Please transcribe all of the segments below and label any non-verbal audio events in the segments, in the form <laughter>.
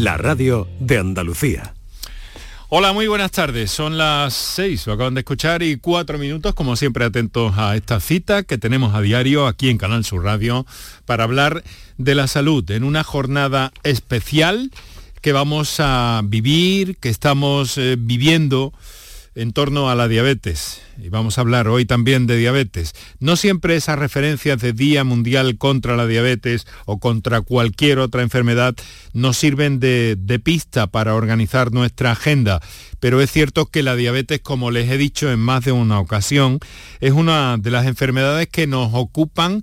la radio de Andalucía. Hola, muy buenas tardes. Son las seis, lo acaban de escuchar, y cuatro minutos, como siempre, atentos a esta cita que tenemos a diario aquí en Canal Sur Radio para hablar de la salud en una jornada especial que vamos a vivir, que estamos eh, viviendo en torno a la diabetes. Y vamos a hablar hoy también de diabetes. No siempre esas referencias de Día Mundial contra la Diabetes o contra cualquier otra enfermedad nos sirven de, de pista para organizar nuestra agenda. Pero es cierto que la diabetes, como les he dicho en más de una ocasión, es una de las enfermedades que nos ocupan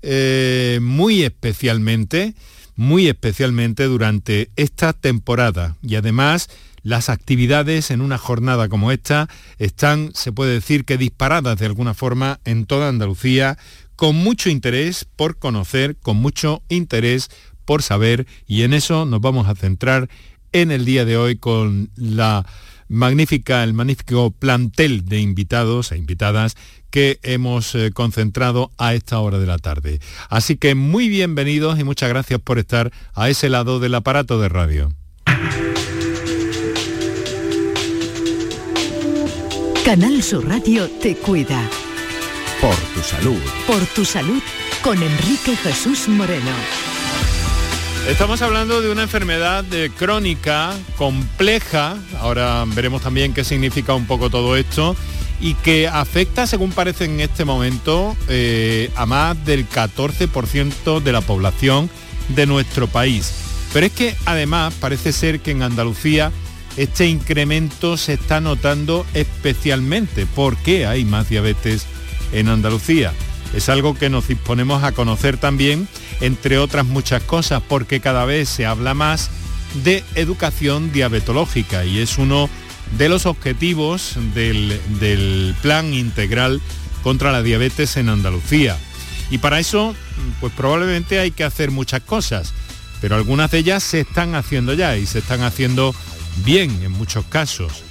eh, muy especialmente, muy especialmente durante esta temporada. Y además las actividades en una jornada como esta están, se puede decir que disparadas de alguna forma en toda Andalucía, con mucho interés por conocer, con mucho interés por saber, y en eso nos vamos a centrar en el día de hoy con la magnífica, el magnífico plantel de invitados e invitadas que hemos eh, concentrado a esta hora de la tarde. Así que muy bienvenidos y muchas gracias por estar a ese lado del aparato de radio. Canal Sur Radio te cuida. Por tu salud. Por tu salud con Enrique Jesús Moreno. Estamos hablando de una enfermedad crónica, compleja, ahora veremos también qué significa un poco todo esto, y que afecta, según parece en este momento, eh, a más del 14% de la población de nuestro país. Pero es que además parece ser que en Andalucía este incremento se está notando especialmente porque hay más diabetes en Andalucía. Es algo que nos disponemos a conocer también, entre otras muchas cosas, porque cada vez se habla más de educación diabetológica y es uno de los objetivos del, plan integral contra la diabetes en Andalucía. Y para eso, pues probablemente hay que hacer muchas cosas, pero algunas de ellas se están haciendo ya y se están haciendo bien en muchos casos.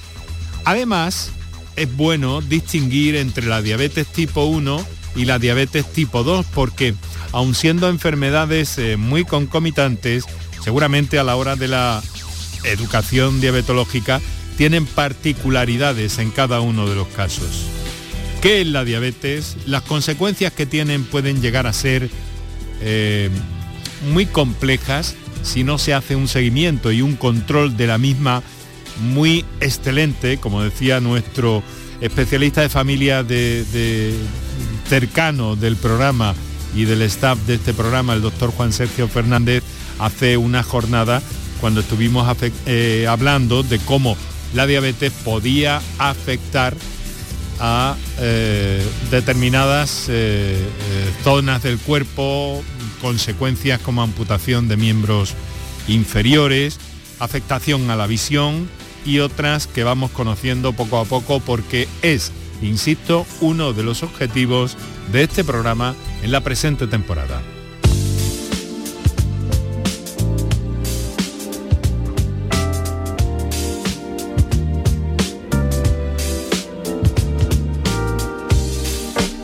Además, es bueno distinguir entre la diabetes tipo 1 y la diabetes tipo 2 porque, aun siendo enfermedades eh, muy concomitantes, seguramente a la hora de la educación diabetológica tienen particularidades en cada uno de los casos. ¿Qué es la diabetes? Las consecuencias que tienen pueden llegar a ser eh, muy complejas si no se hace un seguimiento y un control de la misma muy excelente, como decía nuestro especialista de familia de, cercano del programa y del staff de este programa, el doctor Juan Sergio Fernández, hace una jornada cuando estuvimos eh, hablando de cómo la diabetes podía afectar a eh, determinadas eh, zonas del cuerpo, consecuencias como amputación de miembros inferiores, afectación a la visión y otras que vamos conociendo poco a poco porque es, insisto, uno de los objetivos de este programa en la presente temporada.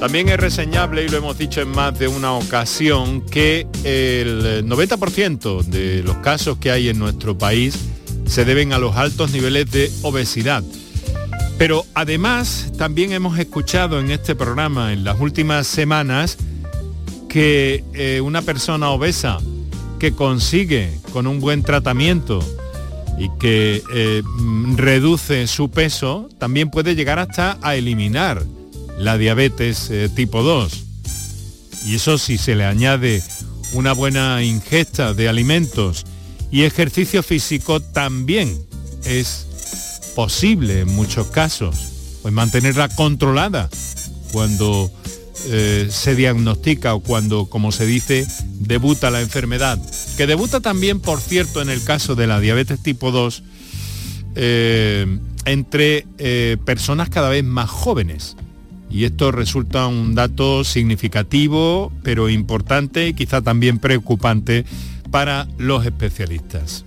También es reseñable, y lo hemos dicho en más de una ocasión, que el 90% de los casos que hay en nuestro país se deben a los altos niveles de obesidad. Pero además también hemos escuchado en este programa en las últimas semanas que eh, una persona obesa que consigue con un buen tratamiento y que eh, reduce su peso, también puede llegar hasta a eliminar la diabetes eh, tipo 2. Y eso si se le añade una buena ingesta de alimentos y ejercicio físico también es posible en muchos casos, pues mantenerla controlada cuando eh, se diagnostica o cuando, como se dice, debuta la enfermedad. Que debuta también, por cierto, en el caso de la diabetes tipo 2, eh, entre personas cada vez más jóvenes y esto resulta un dato significativo, pero importante y quizá también preocupante para los especialistas.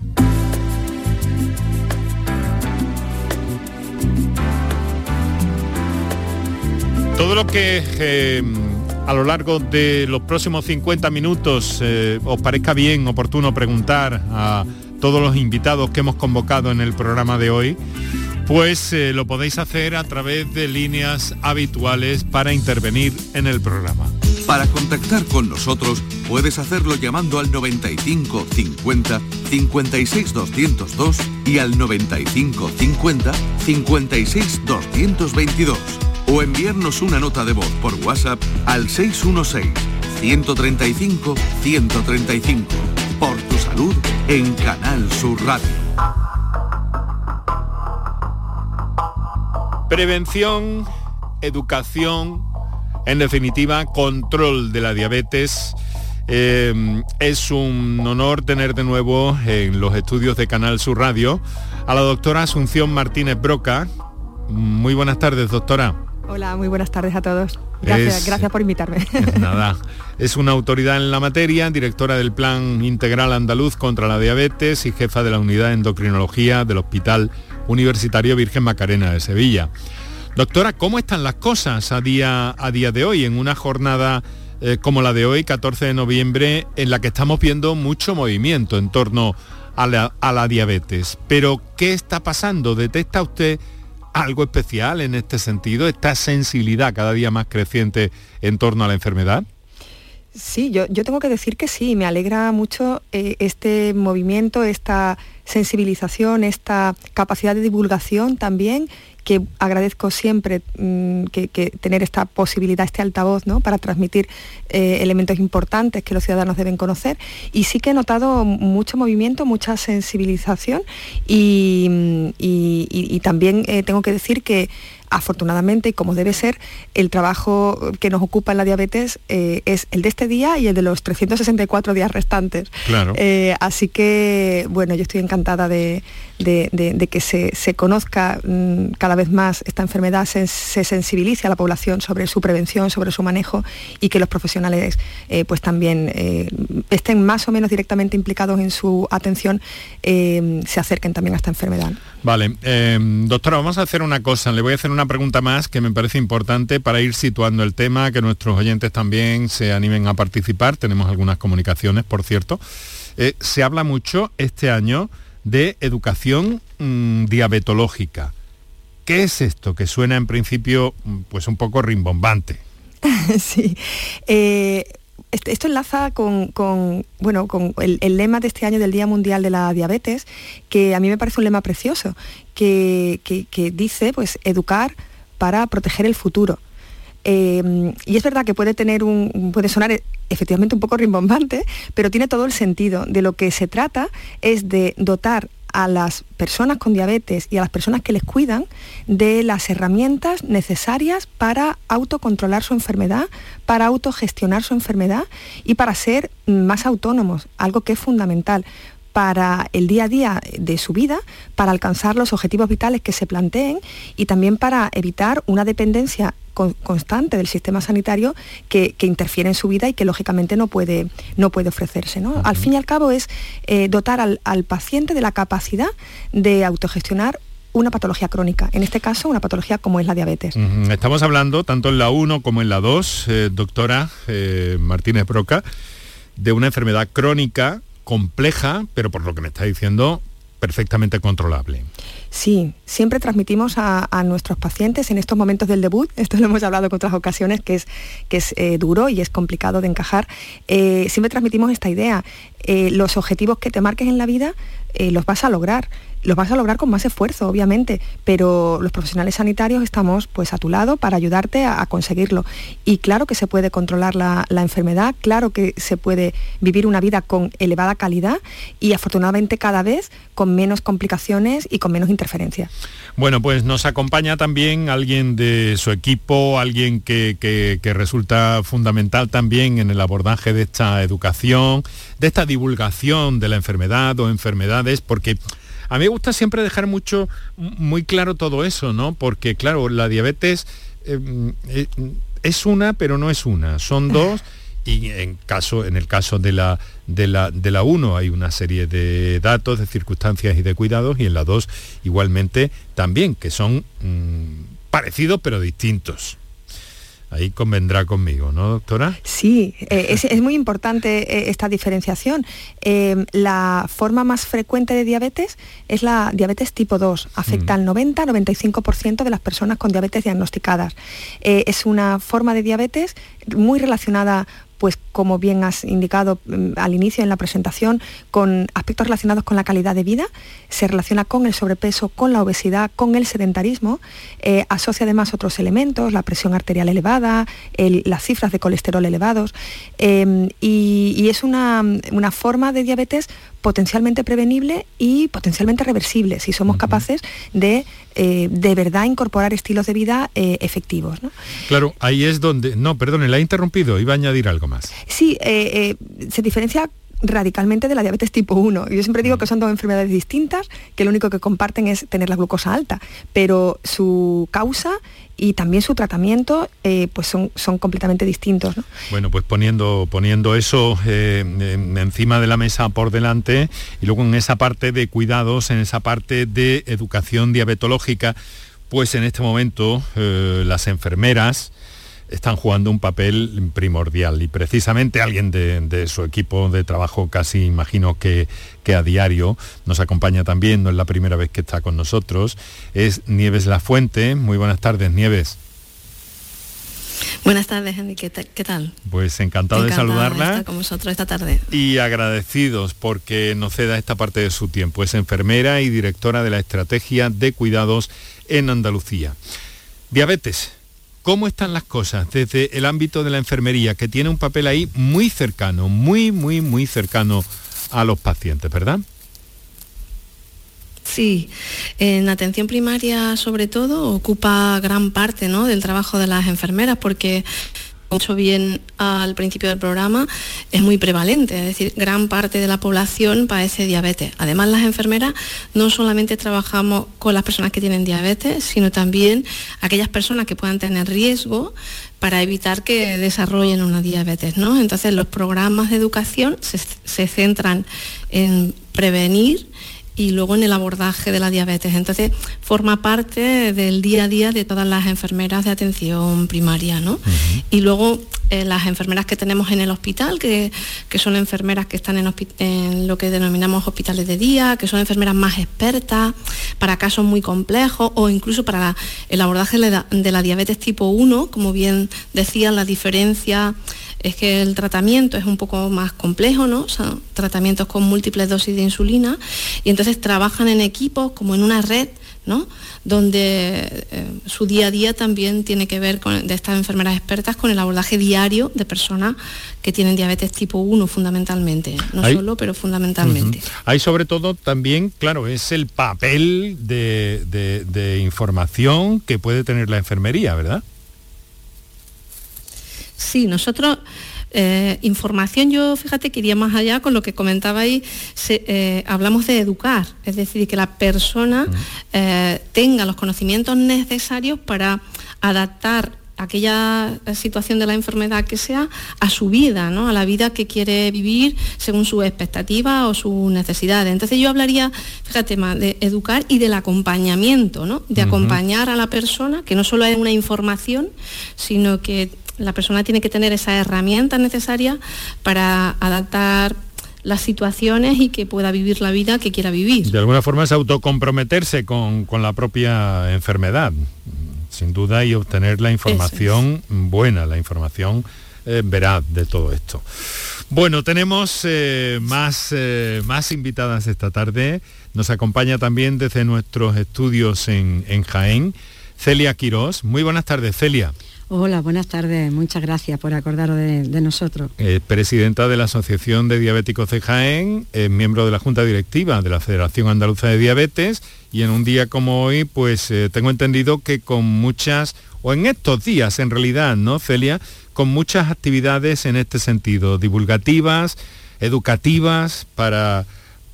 Todo lo que eh, a lo largo de los próximos 50 minutos eh, os parezca bien, oportuno preguntar a todos los invitados que hemos convocado en el programa de hoy, pues eh, lo podéis hacer a través de líneas habituales para intervenir en el programa. Para contactar con nosotros puedes hacerlo llamando al 95 50 56 202 y al 95 50 56 222 o enviarnos una nota de voz por WhatsApp al 616 135 135 por tu salud en Canal Sur Radio. Prevención, educación, en definitiva, control de la diabetes. Eh, es un honor tener de nuevo en los estudios de Canal Sur Radio a la doctora Asunción Martínez Broca. Muy buenas tardes, doctora. Hola, muy buenas tardes a todos. Gracias, gracias por invitarme. <laughs> Nada, <laughs> es una autoridad en la materia, directora del Plan Integral Andaluz contra la Diabetes y jefa de la Unidad de Endocrinología del Hospital Universitario Virgen Macarena de Sevilla. Doctora, ¿cómo están las cosas a día, a día de hoy en una jornada eh, como la de hoy, 14 de noviembre, en la que estamos viendo mucho movimiento en torno a la, a la diabetes? Pero, ¿qué está pasando? ¿Detecta usted algo especial en este sentido? ¿Esta sensibilidad cada día más creciente en torno a la enfermedad? Sí, yo, yo tengo que decir que sí, me alegra mucho eh, este movimiento, esta sensibilización, esta capacidad de divulgación también que agradezco siempre mm, que, tener esta posibilidad, este altavoz, ¿no? para transmitir eh, elementos importantes que los ciudadanos deben conocer. Y sí que he notado mucho movimiento, mucha sensibilización y, también eh, tengo que decir que afortunadamente, y como debe ser, el trabajo que nos ocupa en la diabetes eh, es el de este día y el de los 364 días restantes. Claro. así que, bueno, yo estoy encantada de, que se, conozca mm, cada vez más esta enfermedad, se, sensibilice a la población sobre su prevención, sobre su manejo y que los profesionales eh, pues también eh, estén más o menos directamente implicados en su atención, eh, se acerquen también a esta enfermedad. Vale, doctora, vamos a hacer una cosa, le voy a hacer una pregunta más que me parece importante para ir situando el tema, que nuestros oyentes también se animen a participar, tenemos algunas comunicaciones, por cierto. se habla mucho este año de educación mm, diabetológica. ¿Qué es esto que suena en principio mm, pues un poco rimbombante? <laughs> sí. Eh, esto enlaza con, bueno, con el, lema de este año del Día Mundial de la Diabetes, que a mí me parece un lema precioso, que, dice pues educar para proteger el futuro. Eh, y es verdad que puede tener un, puede sonar efectivamente un poco rimbombante, pero tiene todo el sentido. De lo que se trata es de dotar a las personas con diabetes y a las personas que les cuidan de las herramientas necesarias para autocontrolar su enfermedad, para autogestionar su enfermedad y para ser más autónomos, algo que es fundamental para el día a día de su vida, para alcanzar los objetivos vitales que se planteen y también para evitar una dependencia constante del sistema sanitario que, interfiere en su vida y que lógicamente no puede, no puede ofrecerse. Al fin y al cabo es eh, dotar al, paciente de la capacidad de autogestionar una patología crónica, en este caso una patología como es la diabetes. Estamos hablando, tanto en la 1 como en la 2, eh, doctora eh, Martínez Broca, de una enfermedad crónica, compleja, pero por lo que me está diciendo, perfectamente controlable. Sí, siempre transmitimos a, nuestros pacientes en estos momentos del debut, <laughs> esto lo hemos hablado en otras ocasiones, que es, que es eh, duro y es complicado de encajar, eh, siempre transmitimos esta idea, eh, los objetivos que te marques en la vida los vas a lograr los vas a lograr con más esfuerzo, obviamente, pero los profesionales sanitarios estamos pues a tu lado para ayudarte a, conseguirlo. Y claro que se puede controlar la, enfermedad, claro que se puede vivir una vida con elevada calidad y afortunadamente cada vez con menos complicaciones y con menos interferencias. Bueno, pues nos acompaña también alguien de su equipo, alguien que, que resulta fundamental también en el abordaje de esta educación, de esta divulgación de la enfermedad o enfermedades, porque a mí me gusta siempre dejar mucho, muy claro todo eso, ¿no? Porque, claro, la diabetes eh, eh, es una, pero no es una. Son <laughs> dos y en, caso, en el caso de la, de, la, de la 1 hay una serie de datos, de circunstancias y de cuidados, y en la 2 igualmente también, que son mm, parecidos pero distintos. Ahí convendrá conmigo, ¿no, doctora? Sí, eh, es, muy importante eh, esta diferenciación. Em, la forma más frecuente de diabetes es la diabetes tipo 2. Afecta al 90-95% de las personas con diabetes diagnosticadas. Eh, es una forma de diabetes muy relacionada pues como bien has indicado mm, al inicio en la presentación, con aspectos relacionados con la calidad de vida, se relaciona con el sobrepeso, con la obesidad, con el sedentarismo, eh, asocia además otros elementos, la presión arterial elevada, las cifras de colesterol elevados, em, y, es una, forma de diabetes potencialmente prevenible y potencialmente reversible si somos capaces de eh, de verdad incorporar estilos de vida eh, efectivos. Claro, ahí es donde... No, perdone, la he interrumpido, iba a añadir algo más. Sí, eh, se diferencia radicalmente de la diabetes tipo 1. Yo siempre digo mm. que son dos enfermedades distintas, que lo único que comparten es tener la glucosa alta, pero su causa y también su tratamiento eh, pues son, son completamente distintos. Bueno, pues poniendo, poniendo eso eh, encima de la mesa por delante y luego en esa parte de cuidados, en esa parte de educación diabetológica, pues en este momento eh, las enfermeras, están jugando un papel primordial y precisamente alguien de, su equipo de trabajo casi imagino que, que, a diario nos acompaña también, no es la primera vez que está con nosotros, es Nieves La Fuente. Muy buenas tardes, Nieves. Buenas tardes, Henry. ¿Qué, tal? Pues encantado de saludarla. Estar con vosotros esta tarde. Y agradecidos porque nos ceda esta parte de su tiempo. Es enfermera y directora de la Estrategia de Cuidados en Andalucía. Diabetes, cómo están las cosas desde el ámbito de la enfermería, que tiene un papel ahí muy cercano, muy, muy, muy cercano a los pacientes, ¿verdad? Sí, en atención primaria sobre todo ocupa gran parte ¿no? del trabajo de las enfermeras porque mucho bien al principio del programa, es muy prevalente, es decir, gran parte de la población padece diabetes. Además, las enfermeras no solamente trabajamos con las personas que tienen diabetes, sino también aquellas personas que puedan tener riesgo para evitar que desarrollen una diabetes. ¿no? Entonces, los programas de educación se, se centran en prevenir y luego en el abordaje de la diabetes. Entonces, forma parte del día a día de todas las enfermeras de atención primaria, ¿no? Y luego eh, las enfermeras que tenemos en el hospital, que, son enfermeras que están en, lo que denominamos hospitales de día, que son enfermeras más expertas para casos muy complejos o incluso para el abordaje de la, diabetes tipo 1, como bien decía, la diferencia es que el tratamiento es un poco más complejo, ¿no? O tratamientos con múltiples dosis de insulina y entonces trabajan en equipos como en una red, ¿no? Donde eh, su día a día también tiene que ver con de estas enfermeras expertas con el abordaje diario de personas que tienen diabetes tipo 1 fundamentalmente, no solo, pero fundamentalmente. Hay sobre todo también, claro, es el papel de información que puede tener la enfermería, ¿verdad? Sí, nosotros... Eh, información, yo fíjate que iría más allá con lo que comentaba ahí, eh, hablamos de educar, es decir, que la persona eh, tenga los conocimientos necesarios para adaptar aquella situación de la enfermedad que sea a su vida, ¿no? a la vida que quiere vivir según sus expectativas o sus necesidades. Entonces yo hablaría, fíjate más, de educar y del acompañamiento, ¿no? de acompañar a la persona, que no solo es una información, sino que la persona tiene que tener esa herramienta necesaria para adaptar las situaciones y que pueda vivir la vida que quiera vivir. De alguna forma es autocomprometerse con, con la propia enfermedad, sin duda, y obtener la información buena, la información eh, veraz de todo esto. Bueno, tenemos eh, más, eh, más invitadas esta tarde. Nos acompaña también desde nuestros estudios en, en Jaén, Celia Quirós. Muy buenas tardes, Celia. Hola, buenas tardes. Muchas gracias por acordaros de, nosotros. presidenta de la Asociación de Diabéticos de Jaén, miembro de la Junta Directiva de la Federación Andaluza de Diabetes y en un día como hoy, pues eh, tengo entendido que con muchas, o en estos días en realidad, ¿no, Celia? Con muchas actividades en este sentido, divulgativas, educativas, para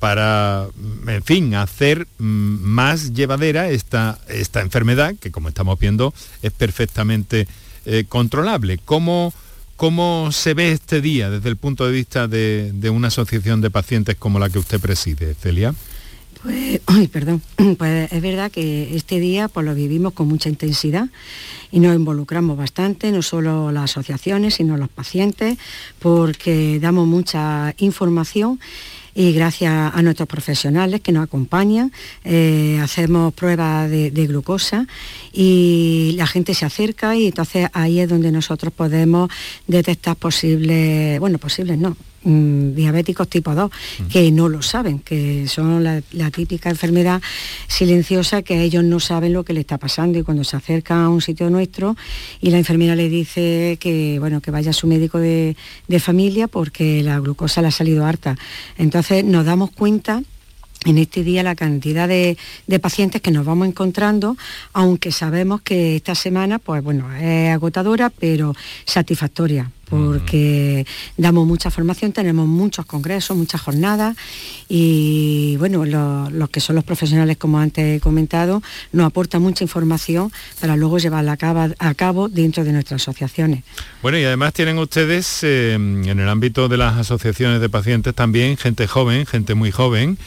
para, en fin, hacer mm, más llevadera esta, esta enfermedad, que como estamos viendo es perfectamente eh, controlable. ¿Cómo, ¿Cómo se ve este día desde el punto de vista de, una asociación de pacientes como la que usted preside, Celia? Pues, <clears throat> perdón, <clears throat> pues es verdad que este día pues, lo vivimos con mucha intensidad y nos involucramos bastante, no solo las asociaciones, sino los pacientes, porque damos mucha información y gracias a nuestros profesionales que nos acompañan, eh, hacemos pruebas de, glucosa y la gente se acerca y entonces ahí es donde nosotros podemos detectar posibles, bueno, posibles no, Mm, diabéticos tipo 2, que no lo saben, que son la, típica enfermedad silenciosa que ellos no saben lo que le está pasando. Y cuando se acercan a un sitio nuestro y la enfermera le dice que, bueno, que vaya a su médico de, familia porque la glucosa le ha salido harta. Entonces nos damos cuenta en este día la cantidad de, de, pacientes que nos vamos encontrando, aunque sabemos que esta semana, pues bueno, es agotadora, pero satisfactoria porque damos mucha formación, tenemos muchos congresos, muchas jornadas y bueno, los que son los profesionales, como antes he comentado, nos aportan mucha información para luego llevarla a cabo, dentro de nuestras asociaciones. Bueno, y además tienen ustedes eh, en el ámbito de las asociaciones de pacientes también gente joven, gente muy joven,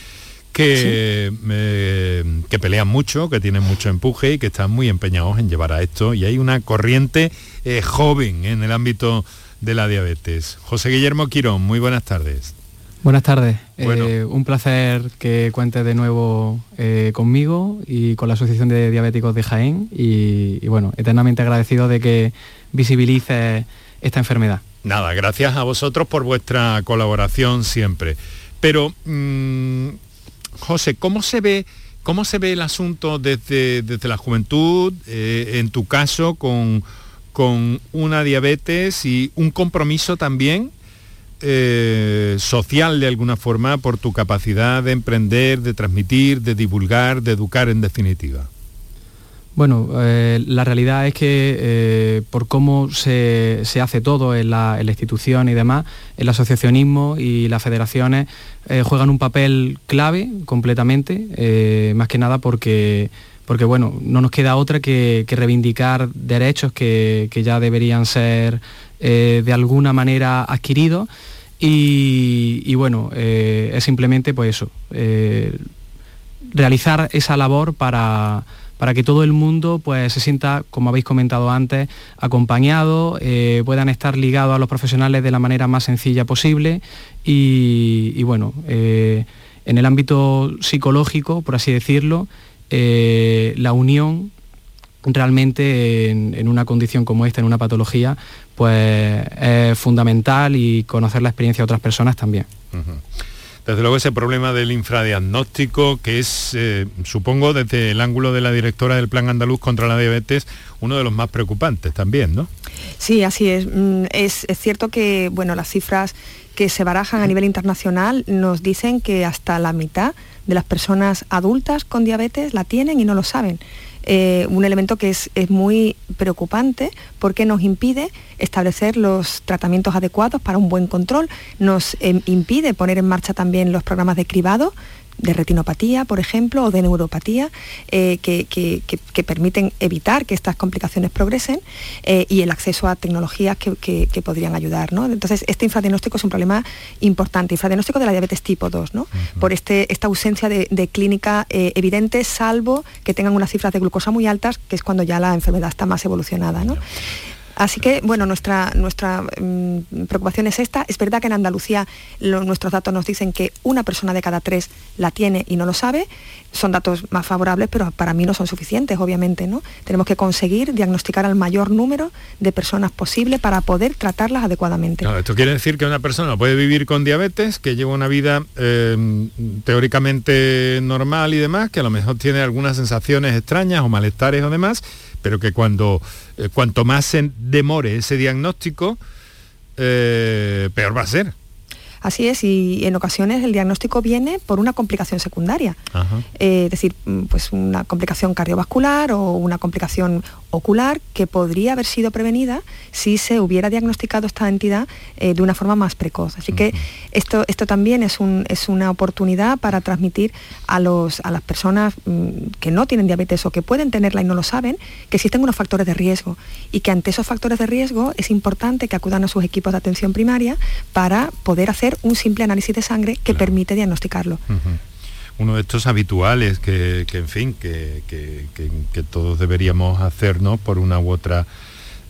que, eh, que pelean mucho, que tienen mucho empuje y que están muy empeñados en llevar a esto. Y hay una corriente eh, joven en el ámbito de la diabetes. José Guillermo Quirón, muy buenas tardes. Buenas tardes. Eh, un placer que cuentes de nuevo eh, conmigo y con la Asociación de Diabéticos de Jaén y, bueno, eternamente agradecido de que visibilices esta enfermedad. Nada, gracias a vosotros por vuestra colaboración siempre. Pero, mm, José, ¿cómo se ve, cómo se ve el asunto desde, desde la juventud, eh, en tu caso, con con una diabetes y un compromiso también eh, social de alguna forma por tu capacidad de emprender, de transmitir, de divulgar, de educar en definitiva. Bueno, eh, la realidad es que eh, por cómo se, hace todo en la, institución y demás, el asociacionismo y las federaciones juegan un papel clave completamente, más que nada porque porque bueno, no nos queda otra que, reivindicar derechos que, ya deberían ser eh, de alguna manera adquiridos. Y, bueno, eh, es simplemente pues eso, eh, realizar esa labor para, que todo el mundo pues, se sienta, como habéis comentado antes, acompañado, puedan estar ligados a los profesionales de la manera más sencilla posible. Y bueno, en el ámbito psicológico, por así decirlo, eh, la unión realmente en, una condición como esta, en una patología, pues es fundamental y conocer la experiencia de otras personas también. Desde luego ese problema del infradiagnóstico, que es, eh, supongo, desde el ángulo de la directora del Plan Andaluz contra la Diabetes, uno de los más preocupantes también, ¿no? Sí, así es. Mm, es, es cierto que, bueno, las cifras que se barajan a nivel internacional nos dicen que hasta la mitad de las personas adultas con diabetes la tienen y no lo saben. Eh, un elemento que es, muy preocupante porque nos impide establecer los tratamientos adecuados para un buen control, nos em, impide poner en marcha también los programas de cribado de retinopatía, por ejemplo, o de neuropatía, eh, que, permiten evitar que estas complicaciones progresen eh, y el acceso a tecnologías que, podrían ayudar. Entonces, este infradiagnóstico es un problema importante, infradiagnóstico de la diabetes tipo 2, ¿no? por este, esta ausencia de, clínica eh, evidente, salvo que tengan unas cifras de glucosa muy altas, que es cuando ya la enfermedad está más evolucionada. Así que, bueno, nuestra, nuestra mm, preocupación es esta. Es verdad que en Andalucía nuestros datos nos dicen que una persona de cada tres la tiene y no lo sabe. Son datos más favorables, pero para mí no son suficientes, obviamente. ¿no? Tenemos que conseguir diagnosticar al mayor número de personas posible para poder tratarlas adecuadamente. esto quiere decir que una persona puede vivir con diabetes, que lleva una vida em, teóricamente normal y demás, que a lo mejor tiene algunas sensaciones extrañas o malestares o demás, pero que cuando eh, cuanto más se demore ese diagnóstico, eh, peor va a ser. Así es, y en ocasiones el diagnóstico viene por una complicación secundaria, eh, es decir, mm, pues una complicación cardiovascular o una complicación ocular que podría haber sido prevenida si se hubiera diagnosticado esta entidad eh, de una forma más precoz. Así que esto, esto también es, un, es una oportunidad para transmitir a, los, a las personas mm, que no tienen diabetes o que pueden tenerla y no lo saben, que existen unos factores de riesgo y que ante esos factores de riesgo es importante que acudan a sus equipos de atención primaria para poder hacer un simple análisis de sangre que permite diagnosticarlo. Uno de estos habituales que, en fin, que, todos deberíamos hacernos por una u otra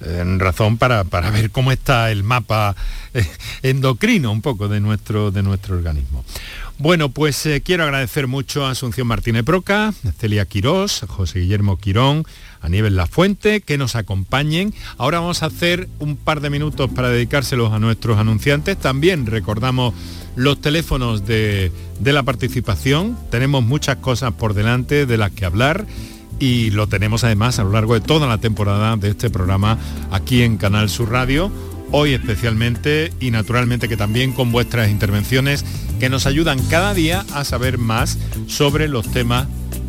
eh, razón para, ver cómo está el mapa eh, endocrino un poco de nuestro, de nuestro organismo. Bueno, pues eh, quiero agradecer mucho a Asunción Martínez Proca, Celia Quirós, José Guillermo Quirón, a Nieves La Fuente, que nos acompañen. Ahora vamos a hacer un par de minutos para dedicárselos a nuestros anunciantes. También recordamos los teléfonos de, de la participación. Tenemos muchas cosas por delante de las que hablar y lo tenemos además a lo largo de toda la temporada de este programa aquí en Canal Sur Radio hoy especialmente y naturalmente que también con vuestras intervenciones que nos ayudan cada día a saber más sobre los temas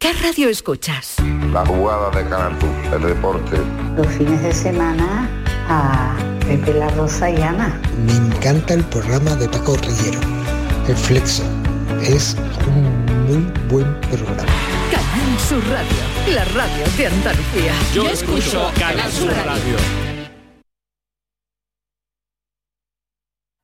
¿Qué radio escuchas? La jugada de Canal Sur, el deporte. Los fines de semana a Pepe La Rosa y Ana. Me encanta el programa de Paco Rillero, El Flexo. Es un muy buen programa. Canal Sur Radio, la radio de Andalucía. Yo, escucho Canal Sur radio.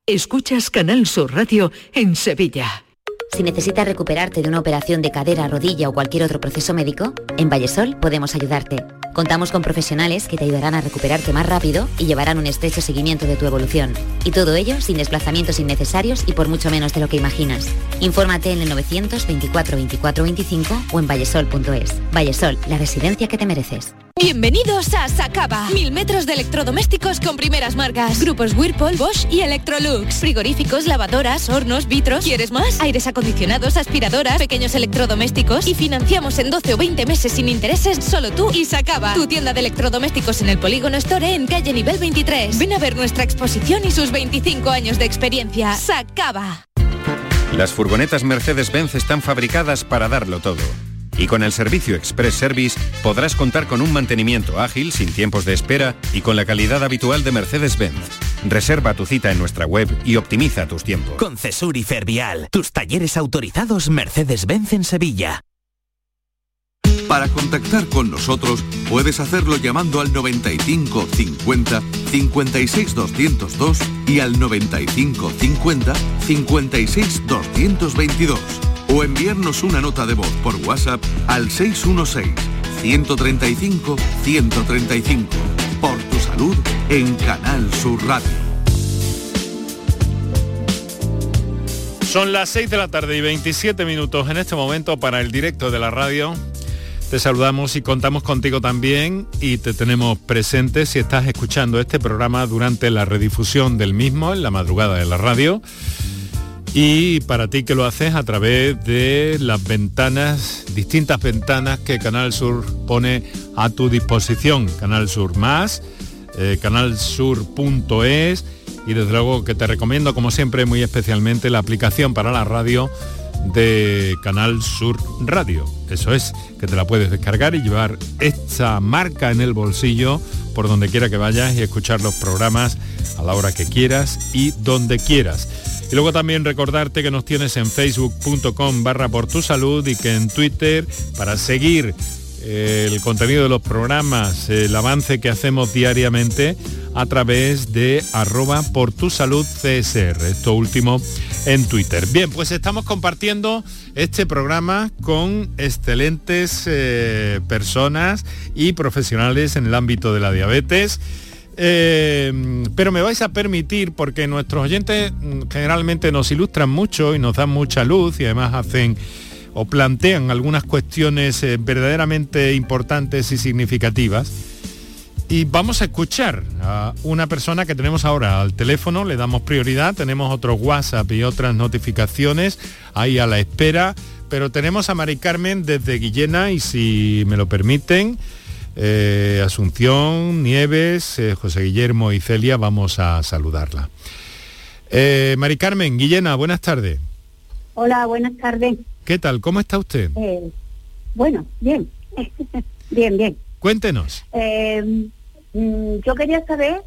Escuchas Canal Sur Radio en Sevilla. Si necesitas recuperarte de una operación de cadera, rodilla o cualquier otro proceso médico, en Vallesol podemos ayudarte. Contamos con profesionales que te ayudarán a recuperarte más rápido y llevarán un estrecho seguimiento de tu evolución. Y todo ello sin desplazamientos innecesarios y por mucho menos de lo que imaginas. Infórmate en el 924 24 25 o en vallesol.es. Vallesol, la residencia que te mereces. Bienvenidos a Sacaba. Mil metros de electrodomésticos con primeras marcas. Grupos Whirlpool, Bosch y Electrolux. Frigoríficos, lavadoras, hornos, vitros. ¿Quieres más? Aires acondicionados, aspiradoras, pequeños electrodomésticos. Y financiamos en 12 o 20 meses sin intereses solo tú y Sacaba. Tu tienda de electrodomésticos en el Polígono Store en calle nivel 23. Ven a ver nuestra exposición y sus 25 años de experiencia. Sacaba. Las furgonetas Mercedes-Benz están fabricadas para darlo todo y con el servicio Express Service podrás contar con un mantenimiento ágil, sin tiempos de espera y con la calidad habitual de Mercedes-Benz. Reserva tu cita en nuestra web y optimiza tus tiempos. Con Cesur y Fervial, tus talleres autorizados Mercedes-Benz en Sevilla. Para contactar con nosotros puedes hacerlo llamando al 95 50 56 202 y al 95 50 56 222 o enviarnos una nota de voz por WhatsApp al 616-135-135. Por tu salud en Canal Sur Radio. Son las 6 de la tarde y 27 minutos en este momento para el directo de la radio. Te saludamos y contamos contigo también y te tenemos presente si estás escuchando este programa durante la redifusión del mismo en la madrugada de la radio y para ti que lo haces a través de las ventanas, distintas ventanas que Canal Sur pone a tu disposición. Canal Sur Más, eh, canalsur.es y desde luego que te recomiendo como siempre muy especialmente la aplicación para la radio de Canal Sur Radio. Eso es, que te la puedes descargar y llevar esta marca en el bolsillo por donde quiera que vayas y escuchar los programas a la hora que quieras y donde quieras. Y luego también recordarte que nos tienes en facebook.com barra por tu salud y que en Twitter para seguir el contenido de los programas, el avance que hacemos diariamente a través de arroba por tu salud CSR, esto último en Twitter. Bien, pues estamos compartiendo este programa con excelentes eh, personas y profesionales en el ámbito de la diabetes. Eh, pero me vais a permitir, porque nuestros oyentes mm, generalmente nos ilustran mucho y nos dan mucha luz y además hacen o plantean algunas cuestiones eh, verdaderamente importantes y significativas. Y vamos a escuchar a una persona que tenemos ahora al teléfono, le damos prioridad, tenemos otros WhatsApp y otras notificaciones ahí a la espera, pero tenemos a Mari Carmen desde Guillena y si me lo permiten, eh, Asunción, Nieves, eh, José Guillermo y Celia, vamos a saludarla. Mari Carmen, Guillena, buenas tardes. Hola, buenas tardes. ¿Qué tal? ¿Cómo está usted? bueno, bien. <laughs> bien, bien. Cuéntenos. Eh, mm, yo quería saber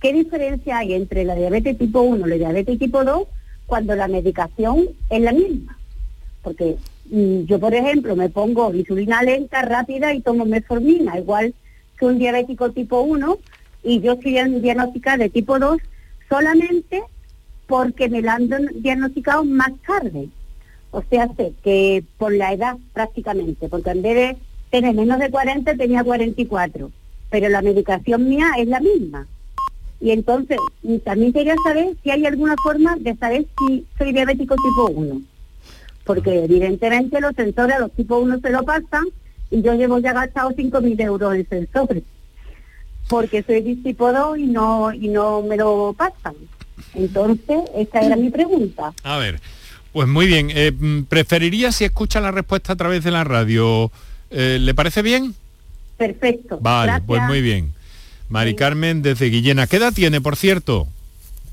qué diferencia hay entre la diabetes tipo 1 y la diabetes tipo 2 cuando la medicación es la misma. Porque mm, yo, por ejemplo, me pongo insulina lenta, rápida y tomo metformina, igual que un diabético tipo 1, y yo estoy diagnosticada de tipo 2 solamente porque me la han diagnosticado más tarde. O sea, sé que por la edad prácticamente, porque en vez de tener menos de 40 tenía 44, pero la medicación mía es la misma. Y entonces, también quería saber si hay alguna forma de saber si soy diabético tipo 1. Porque evidentemente los sensores a los tipo 1 se lo pasan y yo llevo ya gastado 5.000 euros en sensores. Porque soy tipo 2 y no, y no me lo pasan. Entonces, esta era mi pregunta. A ver, pues muy bien. Eh, mm, ¿Preferiría si escucha la respuesta a través de la radio? Eh, ¿Le parece bien? Perfecto. Vale, pues muy bien. Mari Carmen desde Guillena. ¿Qué edad tiene, por cierto?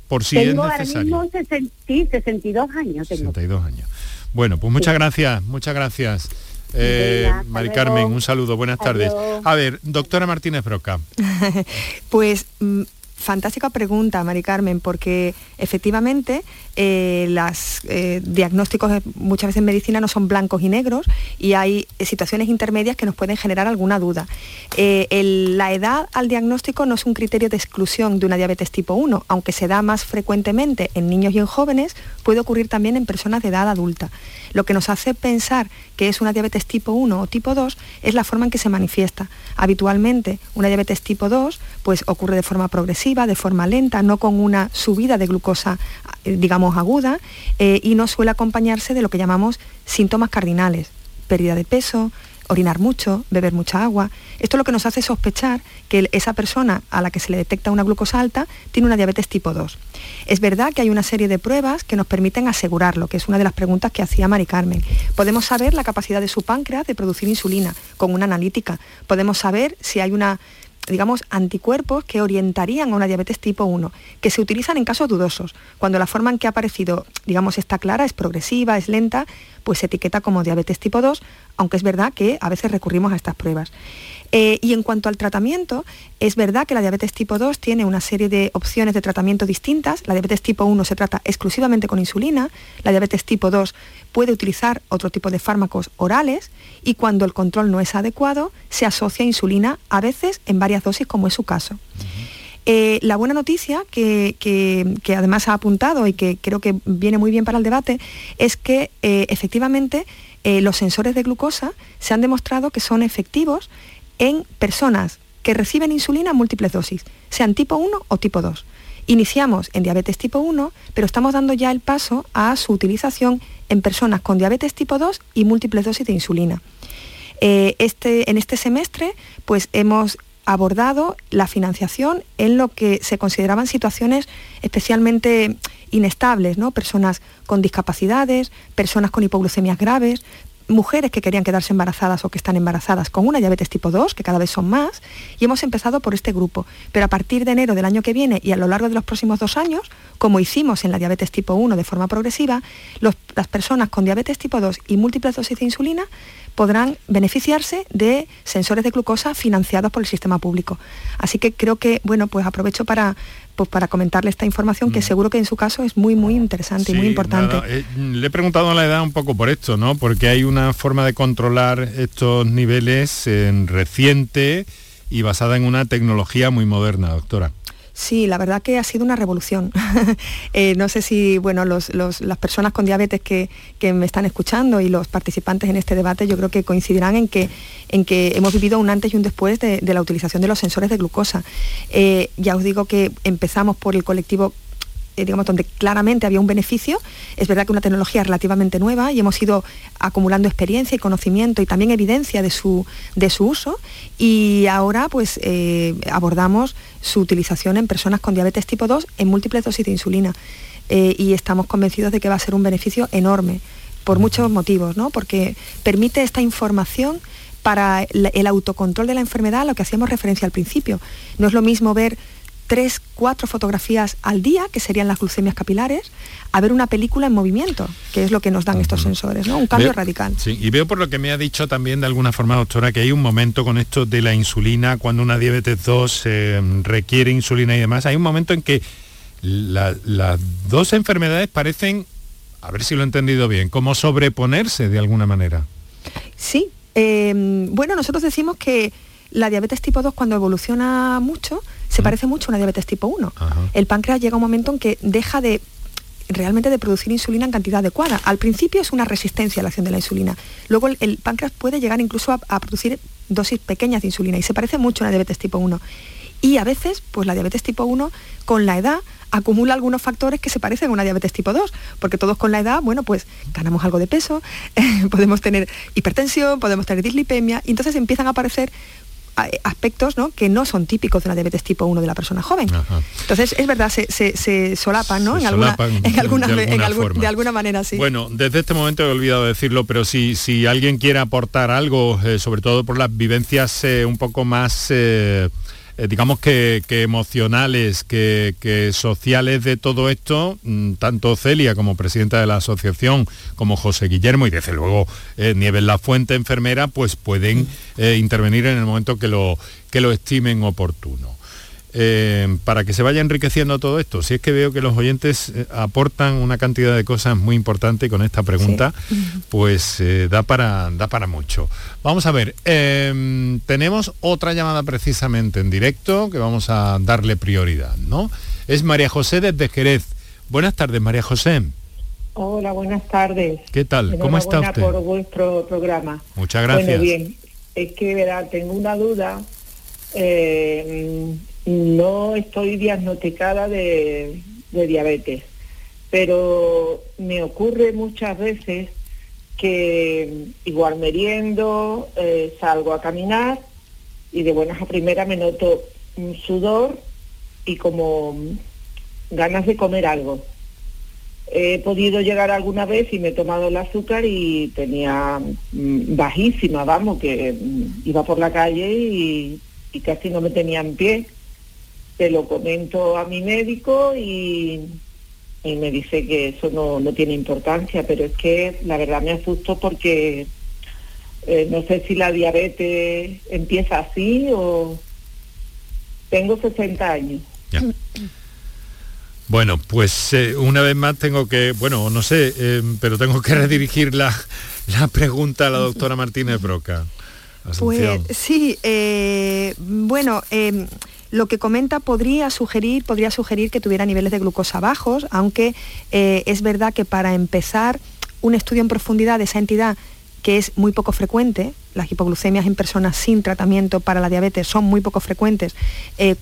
Por si tengo es necesario. ahora mismo sesen- sí, 62 años. Tengo. 62 años. Bueno, pues muchas gracias, muchas gracias. Eh, Mari. Carmen, un saludo, buenas tardes. A ver, doctora Martínez Broca. <laughs> Pues mm, fantástica pregunta, Mari Carmen, porque efectivamente los diagnósticos eh, muchas veces en medicina no son blancos y negros y hay eh, situaciones intermedias que nos pueden generar alguna duda. Eh, la edad al diagnóstico no es un criterio de exclusión de una diabetes tipo 1, aunque se da más frecuentemente en niños y en jóvenes, puede ocurrir también en personas de edad adulta. Lo que nos hace pensar que es una diabetes tipo 1 o tipo 2 es la forma en que se manifiesta. Habitualmente una diabetes tipo 2 pues ocurre de forma progresiva, de forma lenta, no con una subida de glucosa eh, digamos aguda eh, y no suele acompañarse de lo que llamamos síntomas cardinales, pérdida de peso, orinar mucho, beber mucha agua. Esto es lo que nos hace sospechar que esa persona a la que se le detecta una glucosa alta tiene una diabetes tipo 2. Es verdad que hay una serie de pruebas que nos permiten asegurarlo, que es una de las preguntas que hacía Mari Carmen. Podemos saber la capacidad de su páncreas de producir insulina con una analítica. Podemos saber si hay una digamos, anticuerpos que orientarían a una diabetes tipo 1, que se utilizan en casos dudosos. Cuando la forma en que ha aparecido, digamos, está clara, es progresiva, es lenta, pues se etiqueta como diabetes tipo 2, aunque es verdad que a veces recurrimos a estas pruebas. Eh, y en cuanto al tratamiento, es verdad que la diabetes tipo 2 tiene una serie de opciones de tratamiento distintas. La diabetes tipo 1 se trata exclusivamente con insulina, la diabetes tipo 2 puede utilizar otro tipo de fármacos orales y cuando el control no es adecuado se asocia insulina a veces en varias dosis como es su caso. Eh, la buena noticia que, que- que además ha apuntado y que creo que viene muy bien para el debate es que eh, efectivamente eh, los sensores de glucosa se han demostrado que son efectivos en personas que reciben insulina en múltiples dosis, sean tipo 1 o tipo 2. Iniciamos en diabetes tipo 1, pero estamos dando ya el paso a su utilización en personas con diabetes tipo 2 y múltiples dosis de insulina. Eh, este, en este semestre pues hemos abordado la financiación en lo que se consideraban situaciones especialmente inestables, ¿no? personas con discapacidades, personas con hipoglucemias graves, mujeres que querían quedarse embarazadas o que están embarazadas con una diabetes tipo 2, que cada vez son más, y hemos empezado por este grupo. Pero a partir de enero del año que viene y a lo largo de los próximos dos años, como hicimos en la diabetes tipo 1 de forma progresiva, las personas con diabetes tipo 2 y múltiples dosis de insulina podrán beneficiarse de sensores de glucosa financiados por el sistema público. Así que creo que, bueno, pues aprovecho para, pues para comentarle esta información que seguro que en su caso es muy, muy interesante y muy importante. eh, le he preguntado la edad un poco por esto, ¿no? Porque hay una forma de controlar estos niveles en reciente y basada en una tecnología muy moderna, doctora. Sí, la verdad que ha sido una revolución. <laughs> Eh, no sé si bueno, los- las personas con diabetes que, que me están escuchando y los participantes en este debate yo creo que coincidirán en que, en que hemos vivido un antes y un después de, de la utilización de los sensores de glucosa. Eh, ya os digo que empezamos por el colectivo eh, digamos, donde claramente había un beneficio. Es verdad que una tecnología relativamente nueva y hemos ido acumulando experiencia y conocimiento y también evidencia de su, de su uso y ahora pues eh, abordamos su utilización en personas con diabetes tipo 2 en múltiples dosis de insulina Eh, y estamos convencidos de que va a ser un beneficio enorme por muchos motivos, ¿no? porque permite esta información para el, el autocontrol de la enfermedad a lo que hacíamos referencia al principio. No es lo mismo ver tres, cuatro fotografías al día, que serían las glucemias capilares, a ver una película en movimiento, que es lo que nos dan estos sensores, ¿no? Un cambio Veo- radical. Sí, y veo por lo que me ha dicho también de alguna forma, doctora, que hay un momento con esto de la insulina, cuando una diabetes 2 eh, requiere insulina y demás, hay un momento en que la- las dos enfermedades parecen, a ver si lo he entendido bien, como sobreponerse de alguna manera. Sí, eh, bueno, nosotros decimos que la diabetes tipo 2 cuando evoluciona mucho se parece mucho a una diabetes tipo 1. El páncreas llega a un momento en que deja de realmente de producir insulina en cantidad adecuada. Al principio es una resistencia a la acción de la insulina. Luego el, el páncreas puede llegar incluso a, a producir dosis pequeñas de insulina y se parece mucho a una diabetes tipo 1. Y a veces, pues la diabetes tipo 1 con la edad acumula algunos factores que se parecen a una diabetes tipo 2, porque todos con la edad, bueno, pues ganamos algo de peso, <laughs> podemos tener hipertensión, podemos tener dislipemia, y entonces empiezan a aparecer aspectos ¿no? que no son típicos de una diabetes tipo 1 de la persona joven. Entonces, es verdad, se, se- se solapan, ¿no? Se en alguna, <laughs> en alguna, de en alguna algún- de alguna manera, sí. Bueno, desde este momento he olvidado decirlo, pero si, si alguien quiere aportar algo, eh, sobre todo por las vivencias eh, un poco más, eh, eh, digamos que, que emocionales, que, que sociales de todo esto, mm, tanto Celia como presidenta de la asociación, como José Guillermo y desde luego eh, Nieves La Fuente, enfermera, pues pueden eh, intervenir en el momento que lo, que lo estimen oportuno eh, para que se vaya enriqueciendo todo esto. Si es que veo que los oyentes eh, aportan una cantidad de cosas muy importantes y con esta pregunta, pues eh, da, para, da para mucho. Vamos a ver, eh, tenemos otra llamada precisamente en directo que vamos a darle prioridad, ¿no? Es María José desde Jerez. Buenas tardes, María José. Hola, buenas tardes. ¿Qué tal? ¿Cómo está usted? por vuestro programa. Muchas gracias. Bueno, bien, es que verá, tengo una duda. Eh, no estoy diagnosticada de, diabetes, pero me ocurre muchas veces que igual meriendo, eh, salgo a caminar y de buenas a primeras me noto un sudor y como ganas de comer algo. He podido llegar alguna vez y me he tomado el azúcar y tenía mm, bajísima, vamos, que mm, iba por la calle y casi no me tenía en pie. Se lo comento a mi médico y, y me dice que eso no, no tiene importancia, pero es que la verdad me asusto porque eh, no sé si la diabetes empieza así o tengo 60 años. Ya. Bueno, pues eh, una vez más tengo que, bueno, no sé, eh, pero tengo que <laughs> redirigir la, la pregunta a la doctora Martínez Broca. Asunción. Pues sí, eh, bueno, eh, lo que comenta podría sugerir, podría sugerir que tuviera niveles de glucosa bajos, aunque eh, es verdad que para empezar un estudio en profundidad de esa entidad que es muy poco frecuente, las hipoglucemias en personas sin tratamiento para la diabetes son muy poco frecuentes eh,